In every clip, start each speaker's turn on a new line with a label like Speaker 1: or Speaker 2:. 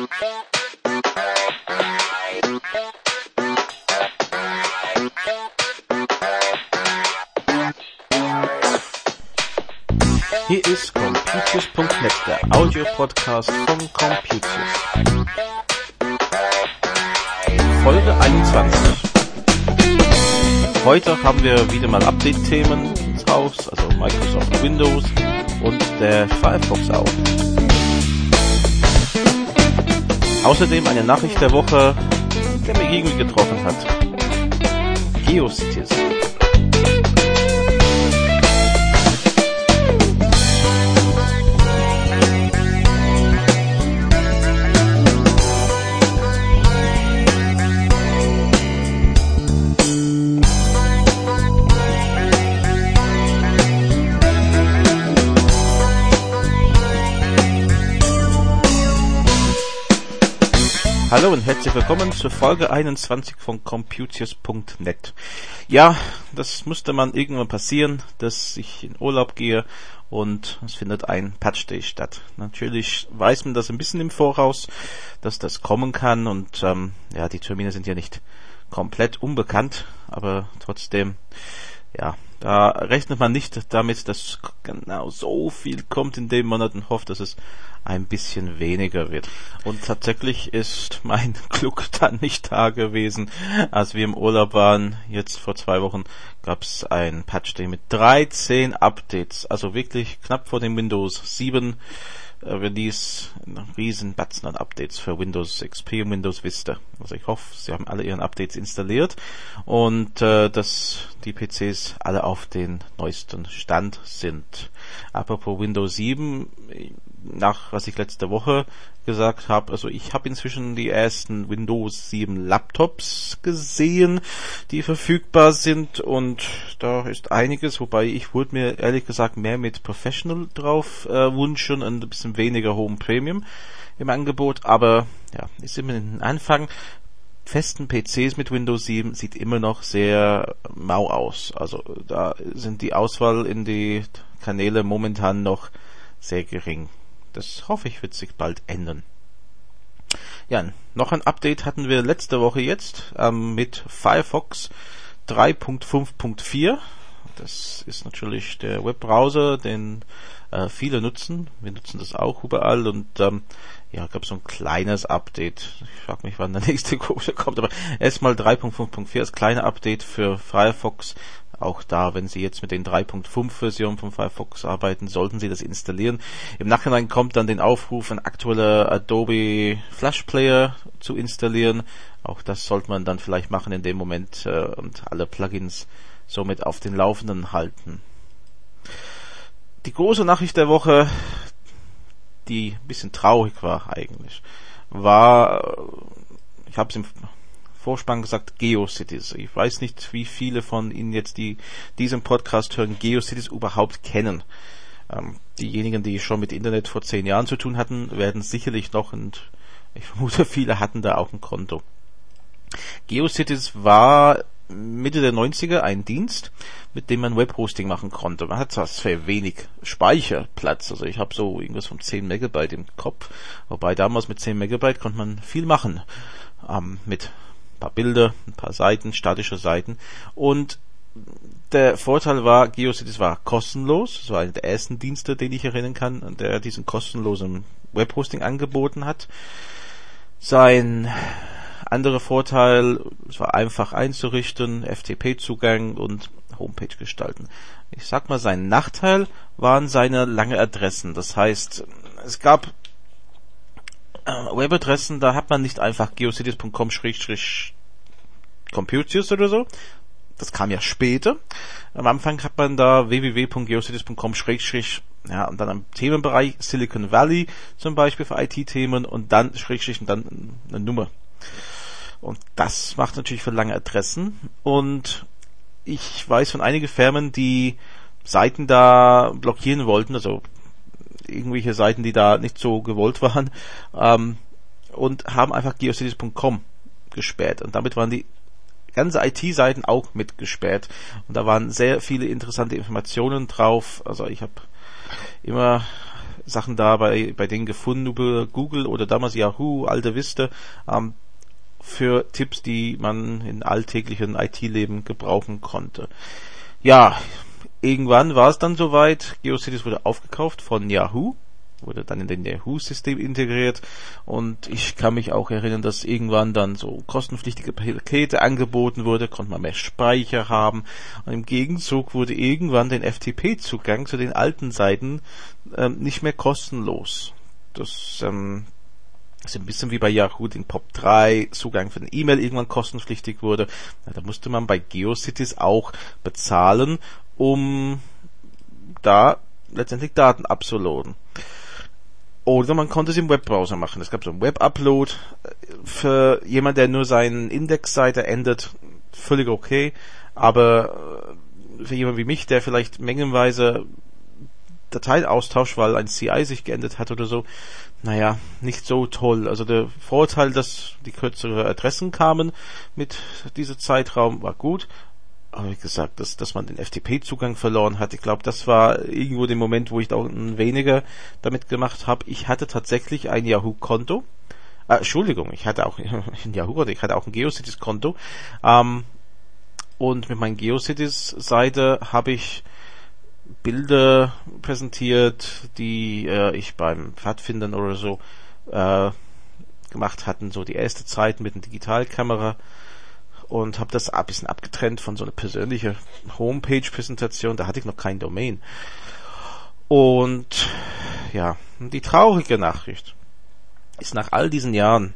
Speaker 1: Hier ist Computius.net, der Audio-Podcast von Computius. Folge 21. Heute haben wir wieder mal Update-Themen Haus, also Microsoft Windows und der Firefox auch. Außerdem eine Nachricht der Woche, der mich irgendwie getroffen hat. GeoCities. Hallo und herzlich willkommen zur Folge 21 von Computius.net. Ja, das musste man irgendwann passieren, dass ich in Urlaub gehe und es findet ein Patch Day statt. Natürlich weiß man das ein bisschen im Voraus, dass das kommen kann und ähm, ja, die Termine sind ja nicht komplett unbekannt, aber trotzdem, ja, da rechnet man nicht damit, dass genau so viel kommt in dem Monat und hofft, dass es ein bisschen weniger wird. Und tatsächlich ist mein Glück dann nicht da gewesen. Als wir im Urlaub waren, jetzt vor zwei Wochen, gab es ein Patch Day mit 13 Updates. Also wirklich knapp vor dem Windows 7 äh, Release einen riesen Batzen an Updates für Windows XP und Windows Vista. Also ich hoffe, Sie haben alle Ihren Updates installiert und äh, dass die PCs alle auf den neuesten Stand sind. Apropos Windows 7, nach was ich letzte Woche gesagt habe, also ich habe inzwischen die ersten Windows 7 Laptops gesehen, die verfügbar sind und da ist einiges, wobei ich würde mir ehrlich gesagt mehr mit Professional drauf äh, wünschen und ein bisschen weniger Home Premium im Angebot, aber ja, ist immer ein Anfang. Festen PCs mit Windows 7 sieht immer noch sehr mau aus. Also da sind die Auswahl in die Kanäle momentan noch sehr gering. Das hoffe ich wird sich bald ändern. Ja, noch ein Update hatten wir letzte Woche jetzt ähm, mit Firefox 3.5.4. Das ist natürlich der Webbrowser, den äh, viele nutzen. Wir nutzen das auch überall und ähm, ja, gab so ein kleines Update. Ich frage mich, wann der nächste große kommt, aber erstmal 3.5.4 als kleine Update für Firefox auch da, wenn Sie jetzt mit den 3.5 Versionen von Firefox arbeiten, sollten Sie das installieren. Im Nachhinein kommt dann den Aufruf, ein aktueller Adobe Flash Player zu installieren. Auch das sollte man dann vielleicht machen in dem Moment äh, und alle Plugins somit auf den Laufenden halten. Die große Nachricht der Woche, die ein bisschen traurig war eigentlich, war, ich habe es im Vorspann gesagt GeoCities. Ich weiß nicht, wie viele von Ihnen jetzt die diesen Podcast hören, GeoCities überhaupt kennen. Ähm, diejenigen, die schon mit Internet vor zehn Jahren zu tun hatten, werden sicherlich noch und ich vermute, viele hatten da auch ein Konto. GeoCities war Mitte der 90er ein Dienst, mit dem man Webhosting machen konnte. Man hat zwar sehr wenig Speicherplatz, also ich habe so irgendwas von 10 Megabyte im Kopf, wobei damals mit 10 Megabyte konnte man viel machen ähm, mit paar Bilder, ein paar Seiten, statische Seiten. Und der Vorteil war, GeoCities war kostenlos. Es war einer der ersten Dienste, den ich erinnern kann, der diesen kostenlosen Webhosting angeboten hat. Sein anderer Vorteil, es war einfach einzurichten, FTP-Zugang und Homepage gestalten. Ich sag mal, sein Nachteil waren seine lange Adressen. Das heißt, es gab äh, Webadressen, da hat man nicht einfach geocities.com-computius oder so. Das kam ja später. Am Anfang hat man da www.geocities.com ja, und dann am Themenbereich Silicon Valley zum Beispiel für IT-Themen und dann Schrägstrich und dann eine Nummer. Und das macht natürlich für lange Adressen und ich weiß von einigen Firmen, die Seiten da blockieren wollten, also irgendwelche Seiten, die da nicht so gewollt waren, ähm, und haben einfach geocities.com gesperrt. Und damit waren die ganze IT-Seiten auch mit gesperrt. Und da waren sehr viele interessante Informationen drauf. Also ich habe immer Sachen da bei, bei denen gefunden über Google oder damals Yahoo, alte Vista, ähm, für Tipps, die man in alltäglichen IT-Leben gebrauchen konnte. Ja, irgendwann war es dann soweit. GeoCities wurde aufgekauft von Yahoo wurde dann in den Yahoo-System integriert und ich kann mich auch erinnern, dass irgendwann dann so kostenpflichtige Pakete angeboten wurde, konnte man mehr Speicher haben und im Gegenzug wurde irgendwann den FTP-Zugang zu den alten Seiten ähm, nicht mehr kostenlos. Das ähm, ist ein bisschen wie bei Yahoo den POP3 Zugang für den E-Mail irgendwann kostenpflichtig wurde. Da musste man bei GeoCities auch bezahlen, um da letztendlich Daten abzuladen. Oder man konnte es im Webbrowser machen. Es gab so einen Web-Upload. Für jemand, der nur seinen Indexseite ändert, völlig okay. Aber äh, für jemand wie mich, der vielleicht mengenweise Dateien austauscht, weil ein CI sich geändert hat oder so, naja, nicht so toll. Also der Vorteil, dass die kürzere Adressen kamen mit diesem Zeitraum, war gut aber wie gesagt, dass, dass man den FTP-Zugang verloren hat, ich glaube, das war irgendwo der Moment, wo ich da weniger damit gemacht habe. Ich hatte tatsächlich ein Yahoo-Konto. Äh, Entschuldigung, ich hatte auch ein Yahoo, ich hatte auch ein GeoCities-Konto. Ähm, und mit meiner GeoCities-Seite habe ich Bilder präsentiert, die äh, ich beim Pfadfindern oder so äh, gemacht hatten, so die erste Zeit mit einer Digitalkamera und habe das ein bisschen abgetrennt von so einer persönlichen Homepage-Präsentation. Da hatte ich noch kein Domain. Und ja, die traurige Nachricht ist nach all diesen Jahren,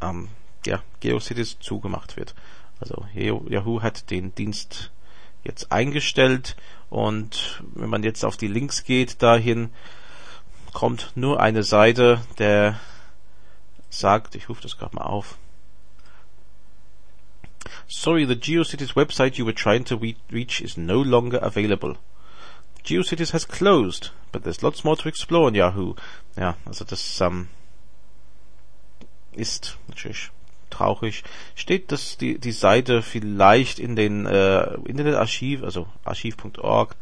Speaker 1: ähm, ja, GeoCities zugemacht wird. Also Yahoo hat den Dienst jetzt eingestellt und wenn man jetzt auf die Links geht dahin, kommt nur eine Seite, der sagt, ich rufe das gerade mal auf, Sorry, the GeoCities website you were trying to re reach is no longer available. GeoCities has closed, but there's lots more to explore on Yahoo. Ja, also das ähm, ist natürlich traurig. Steht, dass die, die Seite vielleicht in den äh, Internetarchiv, also archiv.org,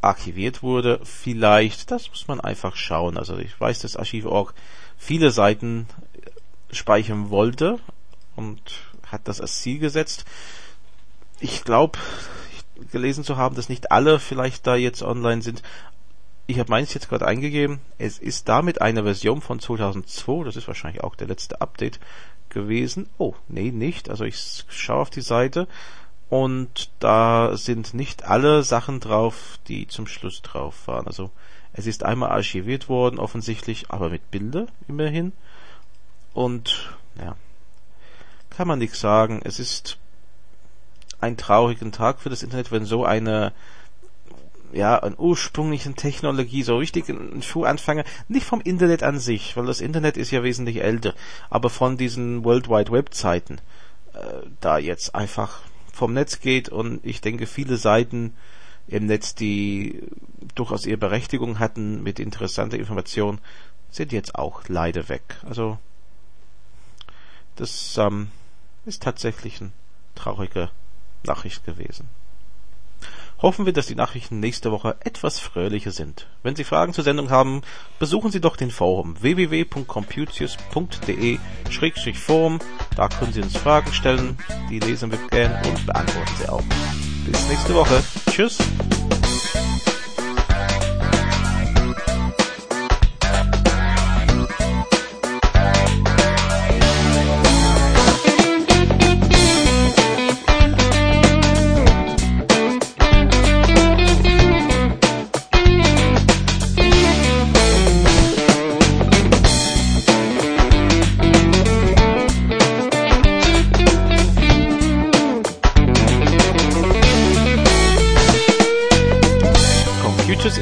Speaker 1: archiviert wurde. Vielleicht, das muss man einfach schauen. Also ich weiß, dass Archiv.org viele Seiten speichern wollte und hat das als Ziel gesetzt. Ich glaube, gelesen zu haben, dass nicht alle vielleicht da jetzt online sind. Ich habe meins jetzt gerade eingegeben. Es ist damit eine Version von 2002. Das ist wahrscheinlich auch der letzte Update gewesen. Oh, nee, nicht. Also ich schaue auf die Seite und da sind nicht alle Sachen drauf, die zum Schluss drauf waren. Also es ist einmal archiviert worden, offensichtlich, aber mit Bilder immerhin. Und ja, kann man nichts sagen. Es ist ein trauriger Tag für das Internet, wenn so eine ja, an ursprünglichen Technologie, so richtig ein Schuhanfänger, nicht vom Internet an sich, weil das Internet ist ja wesentlich älter, aber von diesen World Wide Web Zeiten, äh, da jetzt einfach vom Netz geht und ich denke viele Seiten im Netz, die durchaus ihre Berechtigung hatten mit interessanter Information, sind jetzt auch leider weg. Also das ähm, ist tatsächlich eine traurige Nachricht gewesen. Hoffen wir, dass die Nachrichten nächste Woche etwas fröhlicher sind. Wenn Sie Fragen zur Sendung haben, besuchen Sie doch den Forum www.computius.de-forum. Da können Sie uns Fragen stellen, die lesen wir gern und beantworten sie auch. Bis nächste Woche. Tschüss.